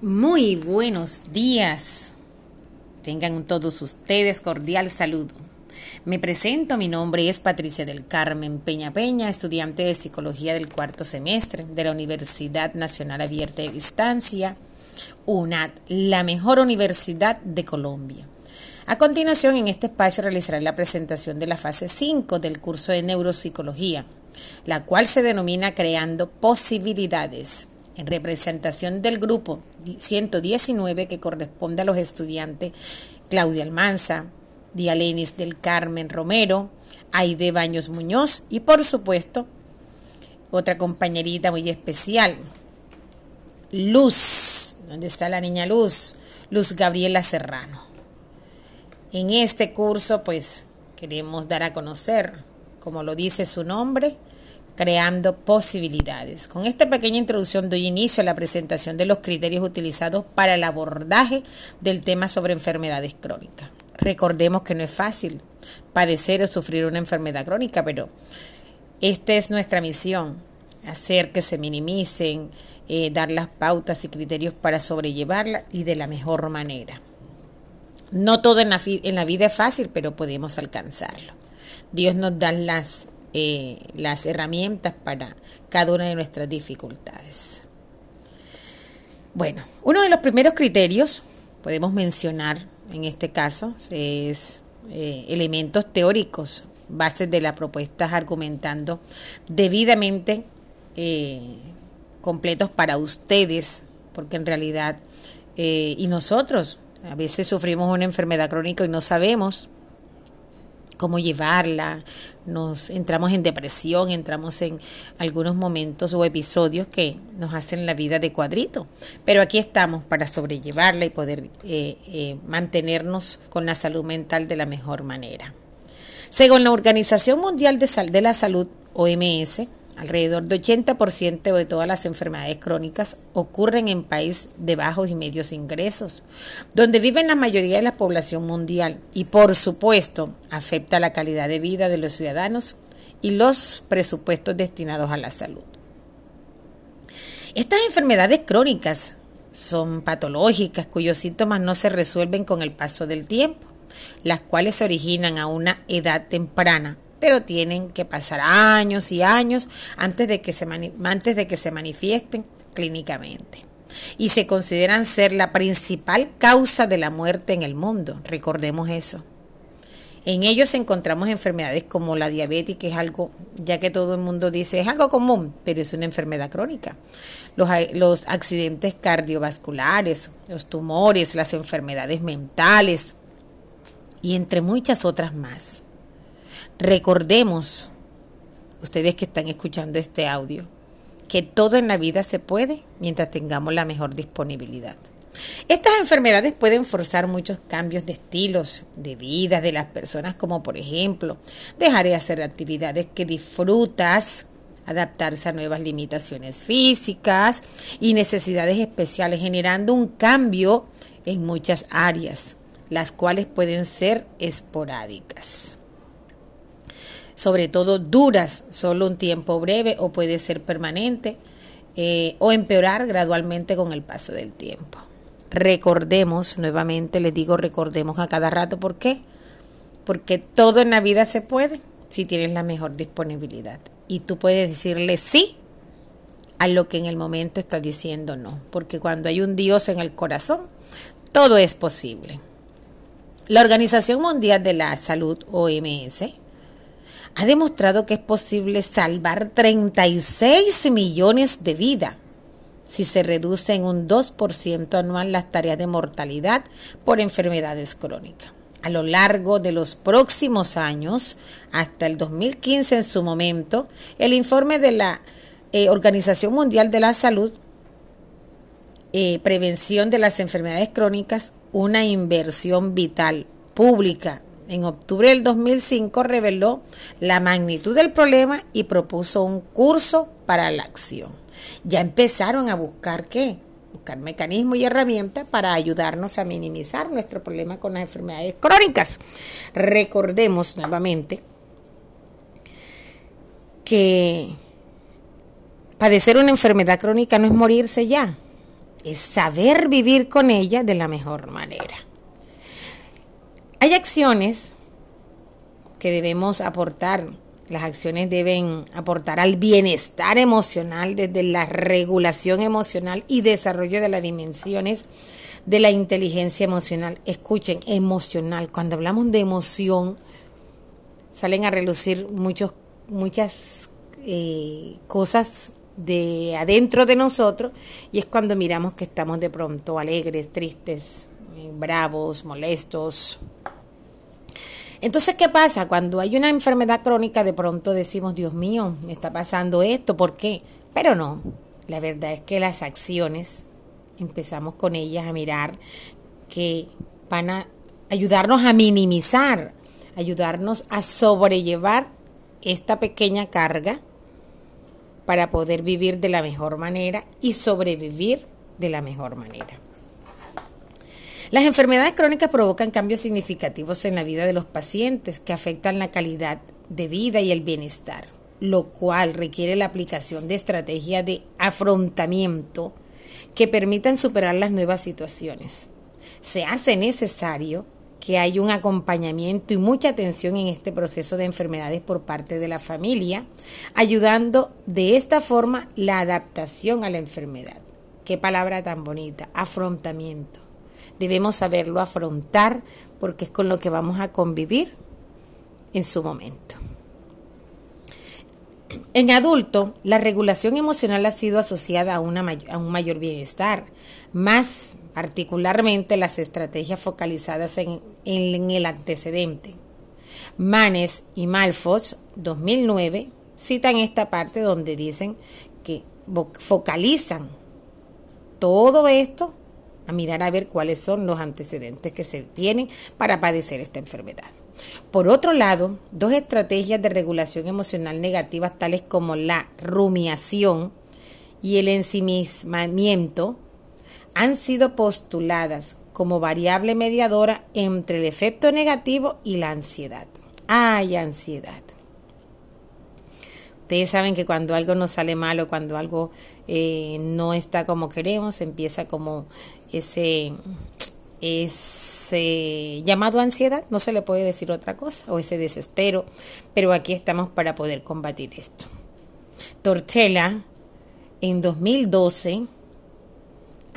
Muy buenos días. Tengan todos ustedes cordial saludo. Me presento, mi nombre es Patricia del Carmen Peña Peña, estudiante de Psicología del cuarto semestre de la Universidad Nacional Abierta de Distancia, UNAD, la mejor universidad de Colombia. A continuación, en este espacio realizaré la presentación de la fase 5 del curso de Neuropsicología, la cual se denomina Creando Posibilidades en representación del grupo 119 que corresponde a los estudiantes Claudia Almanza, Dialenis del Carmen Romero, Aide Baños Muñoz y por supuesto otra compañerita muy especial, Luz, ¿dónde está la niña Luz? Luz Gabriela Serrano. En este curso pues queremos dar a conocer, como lo dice su nombre, creando posibilidades. Con esta pequeña introducción doy inicio a la presentación de los criterios utilizados para el abordaje del tema sobre enfermedades crónicas. Recordemos que no es fácil padecer o sufrir una enfermedad crónica, pero esta es nuestra misión, hacer que se minimicen, eh, dar las pautas y criterios para sobrellevarla y de la mejor manera. No todo en la, en la vida es fácil, pero podemos alcanzarlo. Dios nos da las eh, las herramientas para cada una de nuestras dificultades. Bueno, uno de los primeros criterios, podemos mencionar en este caso, es eh, elementos teóricos, bases de las propuestas argumentando debidamente eh, completos para ustedes, porque en realidad, y nosotros, a veces sufrimos una enfermedad crónica y no sabemos cómo llevarla, nos entramos en depresión, entramos en algunos momentos o episodios que nos hacen la vida de cuadrito. Pero aquí estamos para sobrellevarla y poder eh, eh, mantenernos con la salud mental de la mejor manera. Según la Organización Mundial de, de la Salud, OMS, Alrededor del 80% de todas las enfermedades crónicas ocurren en países de bajos y medios ingresos, donde viven la mayoría de la población mundial y por supuesto afecta la calidad de vida de los ciudadanos y los presupuestos destinados a la salud. Estas enfermedades crónicas son patológicas cuyos síntomas no se resuelven con el paso del tiempo, las cuales se originan a una edad temprana pero tienen que pasar años y años antes de que se, antes de que se manifiesten clínicamente. Y se consideran ser la principal causa de la muerte en el mundo, recordemos eso. En ellos encontramos enfermedades como la diabetes, que es algo, ya que todo el mundo dice, es algo común, pero es una enfermedad crónica. Los, los accidentes cardiovasculares, los tumores, las enfermedades mentales y entre muchas otras más. Recordemos, ustedes que están escuchando este audio, que todo en la vida se puede mientras tengamos la mejor disponibilidad. Estas enfermedades pueden forzar muchos cambios de estilos de vida de las personas, como por ejemplo dejar de hacer actividades que disfrutas, adaptarse a nuevas limitaciones físicas y necesidades especiales, generando un cambio en muchas áreas, las cuales pueden ser esporádicas sobre todo duras, solo un tiempo breve o puede ser permanente eh, o empeorar gradualmente con el paso del tiempo. Recordemos, nuevamente les digo recordemos a cada rato, ¿por qué? Porque todo en la vida se puede si tienes la mejor disponibilidad. Y tú puedes decirle sí a lo que en el momento estás diciendo no, porque cuando hay un Dios en el corazón, todo es posible. La Organización Mundial de la Salud, OMS, ha demostrado que es posible salvar 36 millones de vidas si se reduce en un 2% anual las tareas de mortalidad por enfermedades crónicas. A lo largo de los próximos años, hasta el 2015 en su momento, el informe de la eh, Organización Mundial de la Salud, eh, Prevención de las Enfermedades Crónicas, una inversión vital pública en octubre del 2005 reveló la magnitud del problema y propuso un curso para la acción. Ya empezaron a buscar qué? Buscar mecanismos y herramientas para ayudarnos a minimizar nuestro problema con las enfermedades crónicas. Recordemos nuevamente que padecer una enfermedad crónica no es morirse ya. es saber vivir con ella de la mejor manera. Hay acciones que debemos aportar. Las acciones deben aportar al bienestar emocional desde la regulación emocional y desarrollo de las dimensiones de la inteligencia emocional. Escuchen, emocional. Cuando hablamos de emoción, salen a relucir muchos, muchas eh, cosas de adentro de nosotros y es cuando miramos que estamos de pronto alegres, tristes, bravos, molestos. Entonces, ¿qué pasa? Cuando hay una enfermedad crónica, de pronto decimos, Dios mío, me está pasando esto, ¿por qué? Pero no, la verdad es que las acciones, empezamos con ellas a mirar que van a ayudarnos a minimizar, ayudarnos a sobrellevar esta pequeña carga para poder vivir de la mejor manera y sobrevivir de la mejor manera. Las enfermedades crónicas provocan cambios significativos en la vida de los pacientes que afectan la calidad de vida y el bienestar, lo cual requiere la aplicación de estrategias de afrontamiento que permitan superar las nuevas situaciones. Se hace necesario que hay un acompañamiento y mucha atención en este proceso de enfermedades por parte de la familia, ayudando de esta forma la adaptación a la enfermedad. Qué palabra tan bonita, afrontamiento. Debemos saberlo afrontar porque es con lo que vamos a convivir en su momento. En adulto, la regulación emocional ha sido asociada a, una, a un mayor bienestar, más particularmente las estrategias focalizadas en, el antecedente. Manes y Malfoch, 2009, citan esta parte donde dicen que focalizan todo esto a mirar a ver cuáles son los antecedentes que se tienen para padecer esta enfermedad. Por otro lado, dos estrategias de regulación emocional negativas tales como la rumiación y el ensimismamiento han sido postuladas como variable mediadora entre el efecto negativo y la ansiedad. Hay ansiedad. Ustedes saben que cuando algo nos sale mal o cuando algo eh, no está como queremos, empieza como ese, ese llamado ansiedad, no se le puede decir otra cosa, o ese desespero, pero aquí estamos para poder combatir esto. Tortella, en 2012,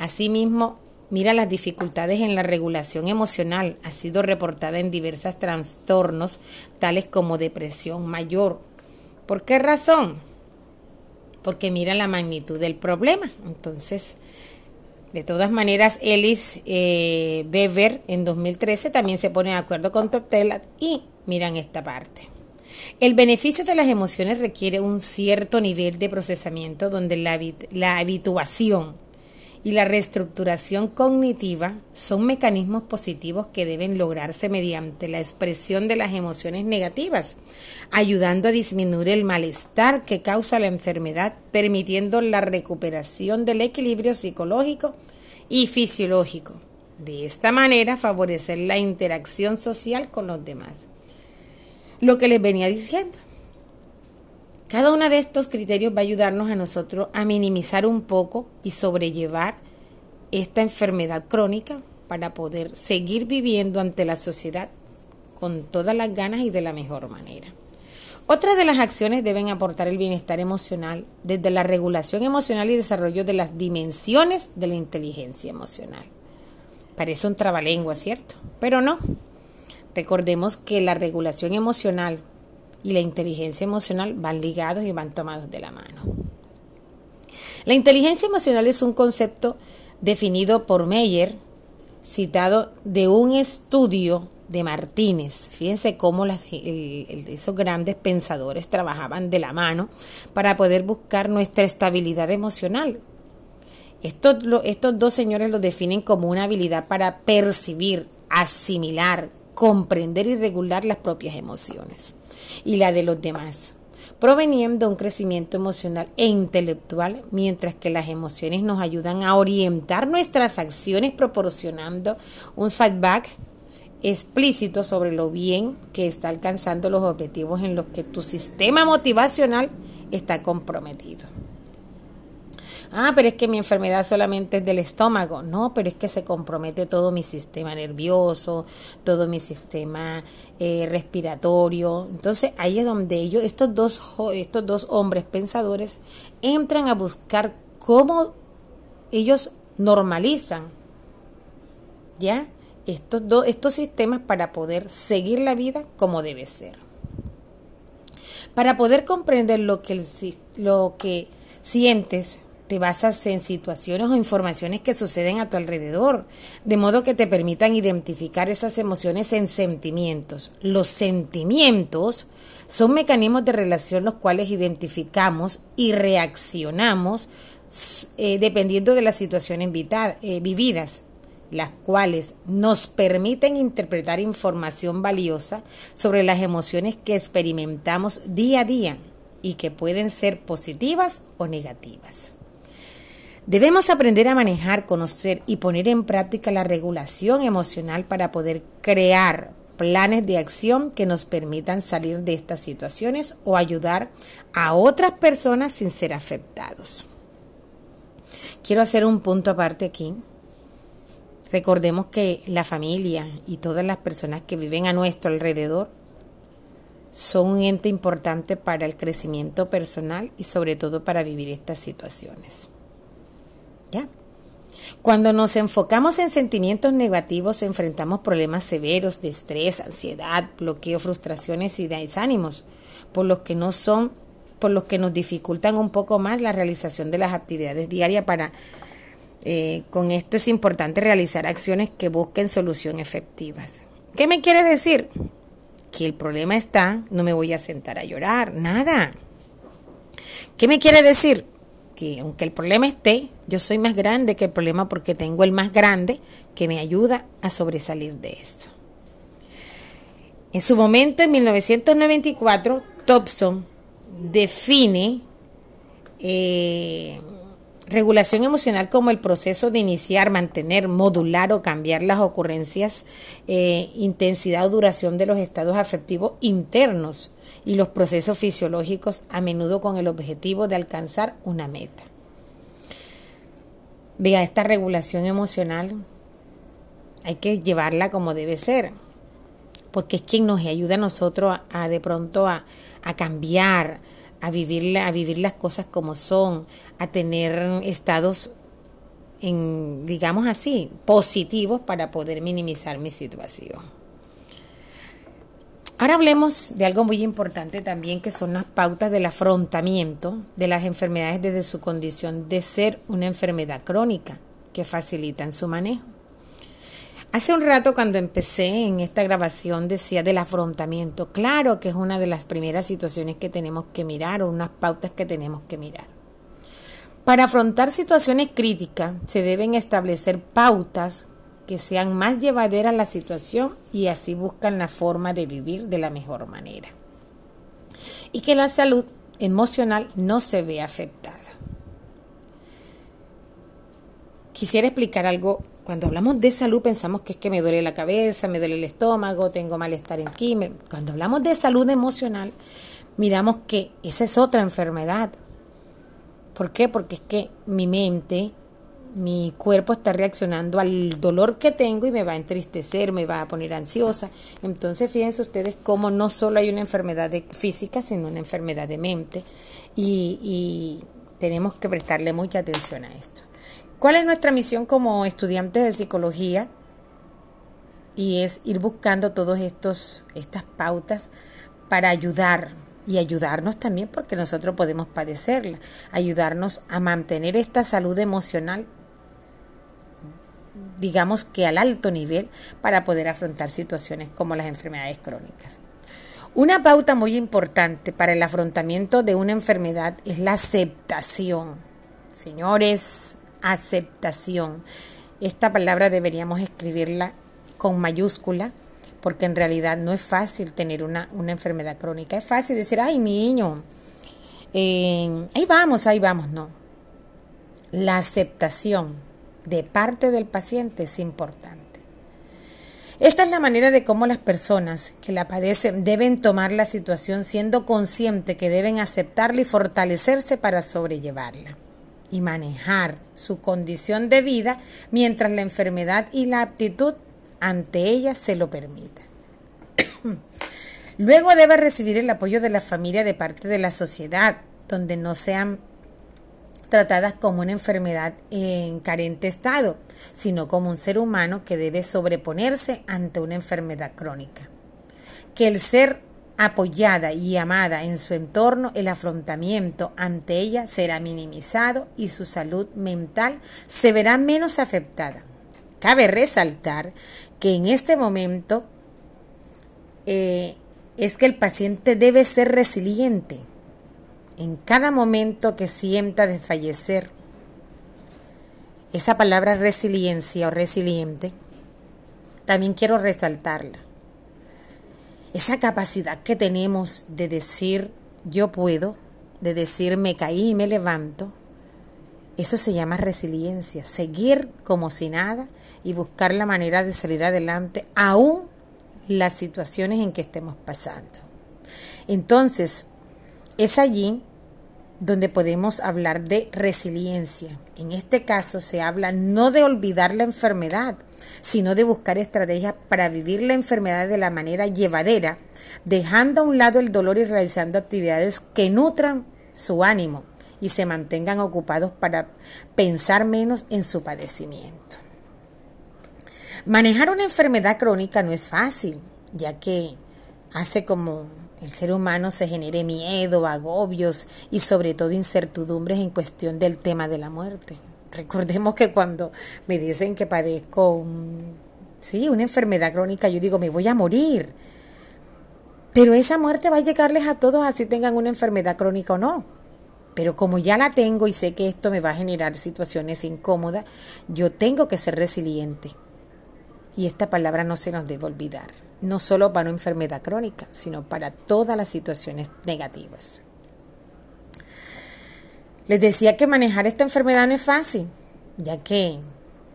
Asimismo, mira las dificultades en la regulación emocional. Ha sido reportada en diversos trastornos, tales como depresión mayor. ¿Por qué razón? Porque mira la magnitud del problema. Entonces, de todas maneras, Ellis eh, en 2013 también se pone de acuerdo con Tortella y miran esta parte. El beneficio de las emociones requiere un cierto nivel de procesamiento donde la habituación y la reestructuración cognitiva son mecanismos positivos que deben lograrse mediante la expresión de las emociones negativas, ayudando a disminuir el malestar que causa la enfermedad, permitiendo la recuperación del equilibrio psicológico y fisiológico. De esta manera, favorecer la interacción social con los demás. Lo que les venía diciendo. Cada uno de estos criterios va a ayudarnos a nosotros a minimizar un poco y sobrellevar esta enfermedad crónica para poder seguir viviendo ante la sociedad con todas las ganas y de la mejor manera. Otras de las acciones deben aportar el bienestar emocional desde la regulación emocional y desarrollo de las dimensiones de la inteligencia emocional. Parece un trabalengua, ¿cierto? Pero no. Recordemos que la regulación emocional y la inteligencia emocional van ligados y van tomados de la mano. La inteligencia emocional es un concepto definido por Meyer, citado de un estudio de Martínez. Fíjense cómo esos grandes pensadores trabajaban de la mano para poder buscar nuestra estabilidad emocional. Estos, estos dos señores lo definen como una habilidad para percibir, asimilar, comprender y regular las propias emociones y la de los demás, proveniendo de un crecimiento emocional e intelectual, mientras que las emociones nos ayudan a orientar nuestras acciones proporcionando un feedback explícito sobre lo bien que está alcanzando los objetivos en los que tu sistema motivacional está comprometido. Ah, pero es que mi enfermedad solamente es del estómago. No, pero es que se compromete todo mi sistema nervioso, todo mi sistema eh, respiratorio. Entonces ahí es donde ellos, estos dos, estos dos hombres pensadores, entran a buscar cómo ellos normalizan, ¿ya? Estos, dos, estos sistemas para poder seguir la vida como debe ser. Para poder comprender lo que, lo que sientes, te basas en situaciones o informaciones que suceden a tu alrededor, de modo que te permitan identificar esas emociones en sentimientos. Los sentimientos son mecanismos de relación los cuales identificamos y reaccionamos eh, dependiendo de las situaciones eh, vividas las cuales nos permiten interpretar información valiosa sobre las emociones que experimentamos día a día y que pueden ser positivas o negativas. Debemos aprender a manejar, conocer y poner en práctica la regulación emocional para poder crear planes de acción que nos permitan salir de estas situaciones o ayudar a otras personas sin ser afectados. Quiero hacer un punto aparte aquí Recordemos que la familia y todas las personas que viven a nuestro alrededor son un ente importante para el crecimiento personal y sobre todo para vivir estas situaciones. ¿Ya? Cuando nos enfocamos en sentimientos negativos, enfrentamos problemas severos de estrés, ansiedad, bloqueo, frustraciones y desánimos, por los que no son, por los que nos dificultan un poco más la realización de las actividades diarias para eh, con esto es importante realizar acciones que busquen soluciones efectivas. ¿Qué me quiere decir? Que el problema está, no me voy a sentar a llorar, nada. ¿Qué me quiere decir? Que aunque el problema esté, yo soy más grande que el problema porque tengo el más grande que me ayuda a sobresalir de esto. En su momento, en 1994, Thompson define eh, Regulación emocional como el proceso de iniciar, mantener, modular o cambiar las ocurrencias, eh, intensidad o duración de los estados afectivos internos y los procesos fisiológicos a menudo con el objetivo de alcanzar una meta. Vea, esta regulación emocional hay que llevarla como debe ser, porque es quien nos ayuda a nosotros a, de pronto a, cambiar, a vivir, a vivir las cosas como son, a tener estados, en, digamos así, positivos para poder minimizar mi situación. Ahora hablemos de algo muy importante también, que son las pautas del afrontamiento de las enfermedades desde su condición de ser una enfermedad crónica, que facilitan su manejo. Hace un rato cuando empecé en esta grabación decía del afrontamiento. Claro que es una de las primeras situaciones que tenemos que mirar o unas pautas que tenemos que mirar. Para afrontar situaciones críticas se deben establecer pautas que sean más llevaderas a la situación y así buscan la forma de vivir de la mejor manera. Y que la salud emocional no se vea afectada. Quisiera explicar algo cuando hablamos de salud pensamos que es que me duele la cabeza, me duele el estómago, tengo malestar en química. Cuando hablamos de salud emocional, miramos que esa es otra enfermedad. ¿Por qué? Porque es que mi mente, mi cuerpo está reaccionando al dolor que tengo y me va a entristecer, me va a poner ansiosa. Entonces, fíjense ustedes cómo no solo hay una enfermedad física, sino una enfermedad de mente. Y, y tenemos que prestarle mucha atención a esto. ¿Cuál es nuestra misión como estudiantes de psicología? Y es ir buscando todas estas pautas para ayudar y ayudarnos también porque nosotros podemos padecerla, ayudarnos a mantener esta salud emocional, digamos que al alto nivel, para poder afrontar situaciones como las enfermedades crónicas. Una pauta muy importante para el afrontamiento de una enfermedad es la aceptación. Señores, aceptación. Esta palabra deberíamos escribirla con mayúscula porque en realidad no es fácil tener una, enfermedad crónica. Es fácil decir, ay niño, eh, ahí vamos, ahí vamos, no. La aceptación de parte del paciente es importante. Esta es la manera de cómo las personas que la padecen deben tomar la situación siendo consciente que deben aceptarla y fortalecerse para sobrellevarla. y manejar su condición de vida mientras la enfermedad y la aptitud ante ella se lo permitan. Luego debe recibir el apoyo de la familia de parte de la sociedad, donde no sean tratadas como una enfermedad en carente estado, sino como un ser humano que debe sobreponerse ante una enfermedad crónica. Que el ser apoyada y amada en su entorno, el afrontamiento ante ella será minimizado y su salud mental se verá menos afectada. Cabe resaltar que en este momento eh, es que el paciente debe ser resiliente en cada momento que sienta desfallecer. Esa palabra resiliencia o resiliente, también quiero resaltarla. Esa capacidad que tenemos de decir yo puedo, de decir me caí y me levanto, eso se llama resiliencia, seguir como si nada y buscar la manera de salir adelante aún las situaciones en que estemos pasando. Entonces, es allí donde podemos hablar de resiliencia. En este caso se habla no de olvidar la enfermedad, sino de buscar estrategias para vivir la enfermedad de la manera llevadera, dejando a un lado el dolor y realizando actividades que nutran su ánimo y se mantengan ocupados para pensar menos en su padecimiento. Manejar una enfermedad crónica no es fácil, ya que hace como el ser humano se genere miedo, agobios y sobre todo incertidumbres en cuestión del tema de la muerte. Recordemos que cuando me dicen que padezco sí, una enfermedad crónica, yo digo, me voy a morir. Pero esa muerte va a llegarles a todos así tengan una enfermedad crónica o no. Pero como ya la tengo y sé que esto me va a generar situaciones incómodas, yo tengo que ser resiliente. Y esta palabra no se nos debe olvidar, no solo para una enfermedad crónica, sino para todas las situaciones negativas. Les decía que manejar esta enfermedad no es fácil, ya que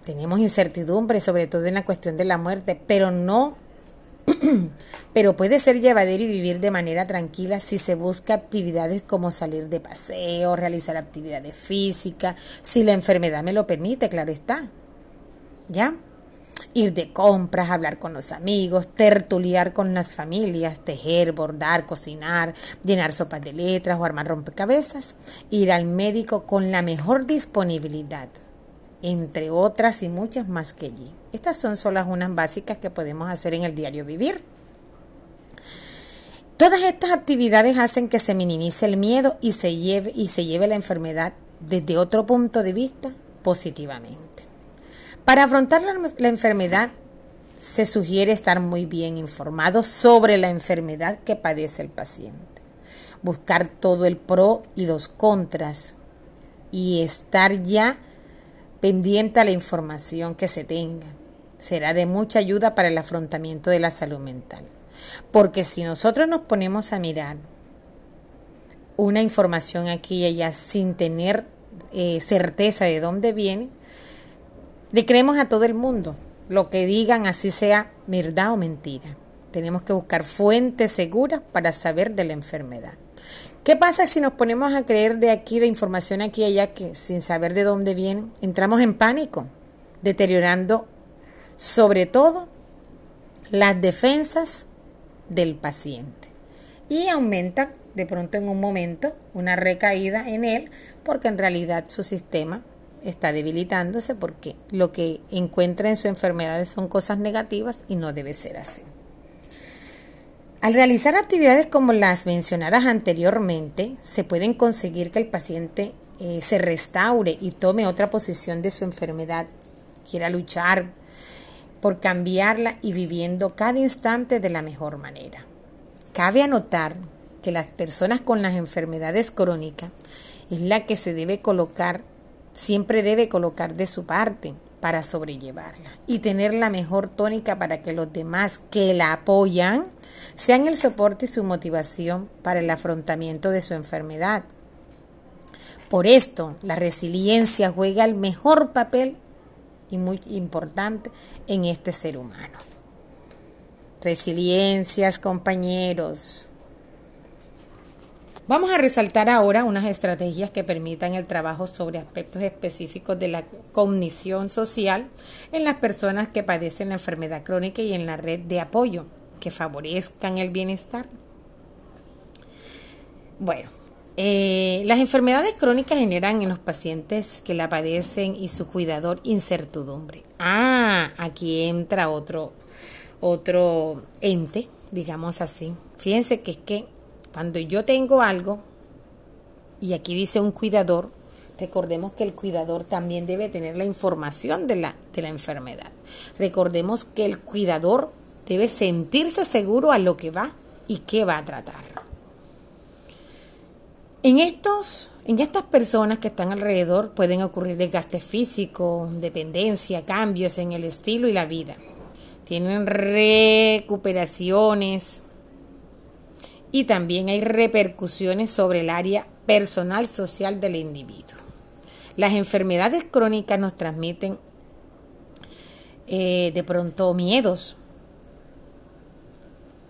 tenemos incertidumbre, sobre todo en la cuestión de la muerte, pero no, pero puede ser llevadero y vivir de manera tranquila si se busca actividades como salir de paseo, realizar actividades físicas, si la enfermedad me lo permite, claro está. ¿Ya? Ir de compras, hablar con los amigos, tertuliar con las familias, tejer, bordar, cocinar, llenar sopas de letras o armar rompecabezas, ir al médico con la mejor disponibilidad, entre otras y muchas más que allí. Estas son solo unas básicas que podemos hacer en el diario vivir. Todas estas actividades hacen que se minimice el miedo y se lleve, y se lleve la enfermedad desde otro punto de vista positivamente. Para afrontar la, enfermedad se sugiere estar muy bien informado sobre la enfermedad que padece el paciente, buscar todo el pro y los contras y estar ya pendiente a la información que se tenga. Será de mucha ayuda para el afrontamiento de la salud mental. Porque si nosotros nos ponemos a mirar una información aquí y allá sin tener eh, certeza de dónde viene, le creemos a todo el mundo, lo que digan así sea verdad o mentira. Tenemos que buscar fuentes seguras para saber de la enfermedad. ¿Qué pasa si nos ponemos a creer de aquí, de información aquí y allá, que sin saber de dónde viene, entramos en pánico, deteriorando sobre todo las defensas del paciente y aumenta de pronto en un momento una recaída en él porque en realidad su sistema está debilitándose porque lo que encuentra en su enfermedad son cosas negativas y no debe ser así. Al realizar actividades como las mencionadas anteriormente, se pueden conseguir que el paciente eh, se restaure y tome otra posición de su enfermedad, quiera luchar por cambiarla y viviendo cada instante de la mejor manera. Cabe anotar que las personas con las enfermedades crónicas es la que se debe colocar siempre debe colocar de su parte para sobrellevarla y tener la mejor tónica para que los demás que la apoyan sean el soporte y su motivación para el afrontamiento de su enfermedad. Por esto, la resiliencia juega el mejor papel y muy importante en este ser humano. Resiliencias, compañeros. Vamos a resaltar ahora unas estrategias que permitan el trabajo sobre aspectos específicos de la cognición social en las personas que padecen la enfermedad crónica y en la red de apoyo que favorezcan el bienestar. Bueno, eh, las enfermedades crónicas generan en los pacientes que la padecen y su cuidador incertidumbre. Ah, aquí entra otro, otro ente, digamos así. Fíjense que es que cuando yo tengo algo, y aquí dice un cuidador, recordemos que el cuidador también debe tener la información de la, de la enfermedad. Recordemos que el cuidador debe sentirse seguro a lo que va y qué va a tratar. En, estos, en estas personas que están alrededor pueden ocurrir desgaste físico, dependencia, cambios en el estilo y la vida. Tienen recuperaciones, y también hay repercusiones sobre el área personal social del individuo. Las enfermedades crónicas nos transmiten eh, de pronto miedos,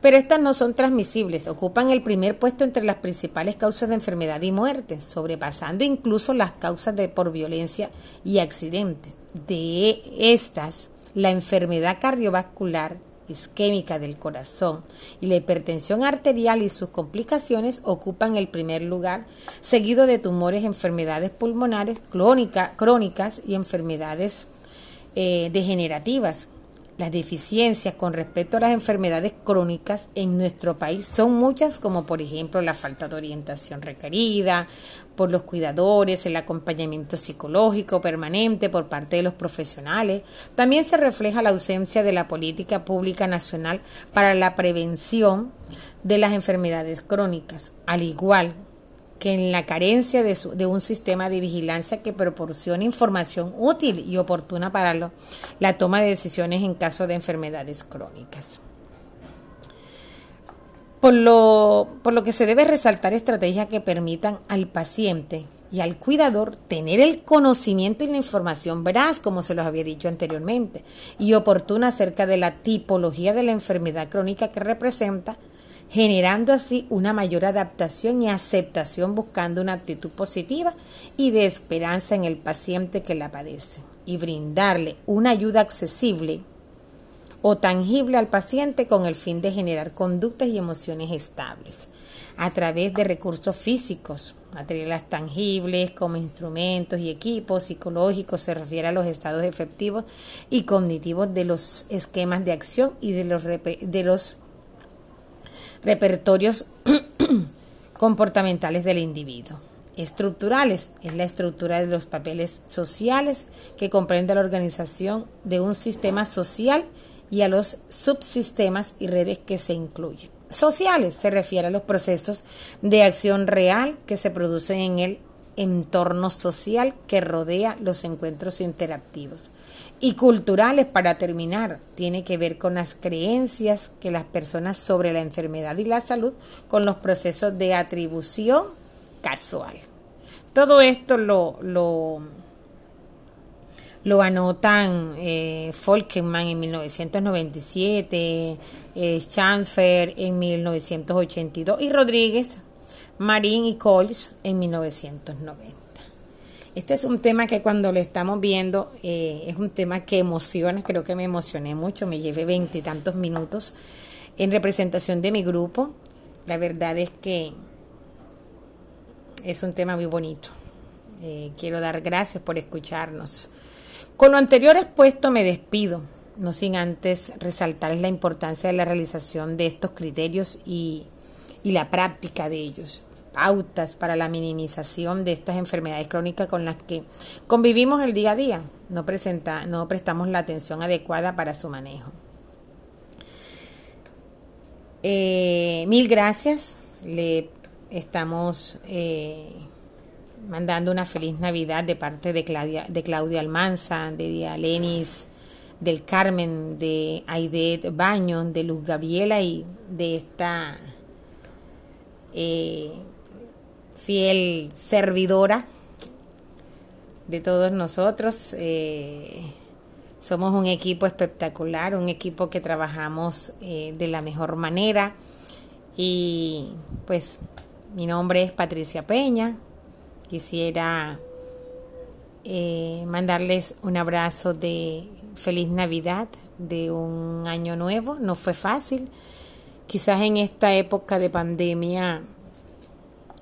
pero estas no son transmisibles, ocupan el primer puesto entre las principales causas de enfermedad y muerte, sobrepasando incluso las causas de por violencia y accidente. De estas, la enfermedad cardiovascular isquémica del corazón y la hipertensión arterial y sus complicaciones ocupan el primer lugar, seguido de tumores, enfermedades pulmonares crónicas y enfermedades eh, degenerativas. Las deficiencias con respecto a las enfermedades crónicas en nuestro país son muchas, como por ejemplo la falta de orientación requerida por los cuidadores, el acompañamiento psicológico permanente por parte de los profesionales. También se refleja la ausencia de la política pública nacional para la prevención de las enfermedades crónicas, al igual que en la carencia de, de, un sistema de vigilancia que proporcione información útil y oportuna para la toma de decisiones en caso de enfermedades crónicas. Por lo, por lo que se debe resaltar estrategias que permitan al paciente y al cuidador tener el conocimiento y la información veraz, como se los había dicho anteriormente, y oportuna acerca de la tipología de la enfermedad crónica que representa, generando así una mayor adaptación y aceptación buscando una actitud positiva y de esperanza en el paciente que la padece. Y brindarle una ayuda accesible o tangible al paciente con el fin de generar conductas y emociones estables a través de recursos físicos, materiales tangibles como instrumentos y equipos psicológicos, se refiere a los estados efectivos y cognitivos de los esquemas de acción y de los, de los repertorios comportamentales del individuo. Estructurales es la estructura de los papeles sociales que comprende la organización de un sistema social y a los subsistemas y redes que se incluyen. Sociales se refiere a los procesos de acción real que se producen en el entorno social que rodea los encuentros interactivos y culturales para terminar. Tiene que ver con las creencias que las personas sobre la enfermedad y la salud con los procesos de atribución casual. Todo esto lo, lo, lo anotan eh, en 1997, eh, Schanfer en 1982 y Rodríguez, Marín y Coles en 1990. Este es un tema que cuando lo estamos viendo eh, es un tema que emociona, creo que me emocioné mucho, me llevé veintitantos minutos en representación de mi grupo. La verdad es que es un tema muy bonito. Eh, quiero dar gracias por escucharnos. Con lo anterior expuesto me despido, no sin antes resaltar la importancia de la realización de estos criterios y, y la práctica de ellos pautas para la minimización de estas enfermedades crónicas con las que convivimos el día a día. No, presenta, no prestamos la atención adecuada para su manejo. Eh, mil gracias. Le estamos eh, mandando una feliz Navidad de parte de Claudia, de Claudia Almanza, de Dialenis del Carmen, de Aidet Baño, de Luz Gabriela y de esta eh, fiel servidora de todos nosotros. Eh, somos un equipo espectacular, un equipo que trabajamos eh, de la mejor manera y pues Mi nombre es Patricia Peña. Quisiera eh, mandarles un abrazo de feliz Navidad, de un año nuevo. No fue fácil. Quizás en esta época de pandemia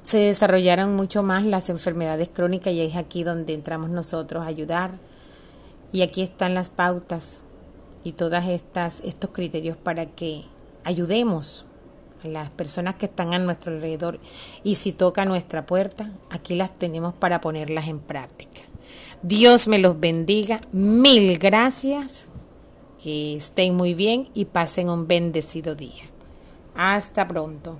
se desarrollaron mucho más las enfermedades crónicas y es aquí donde entramos nosotros a ayudar. Y aquí están las pautas y estas estos criterios para que ayudemos a las personas que están a nuestro alrededor y si toca nuestra puerta, aquí las tenemos para ponerlas en práctica. Dios me los bendiga. Mil gracias. Que estén muy bien y pasen un bendecido día. Hasta pronto.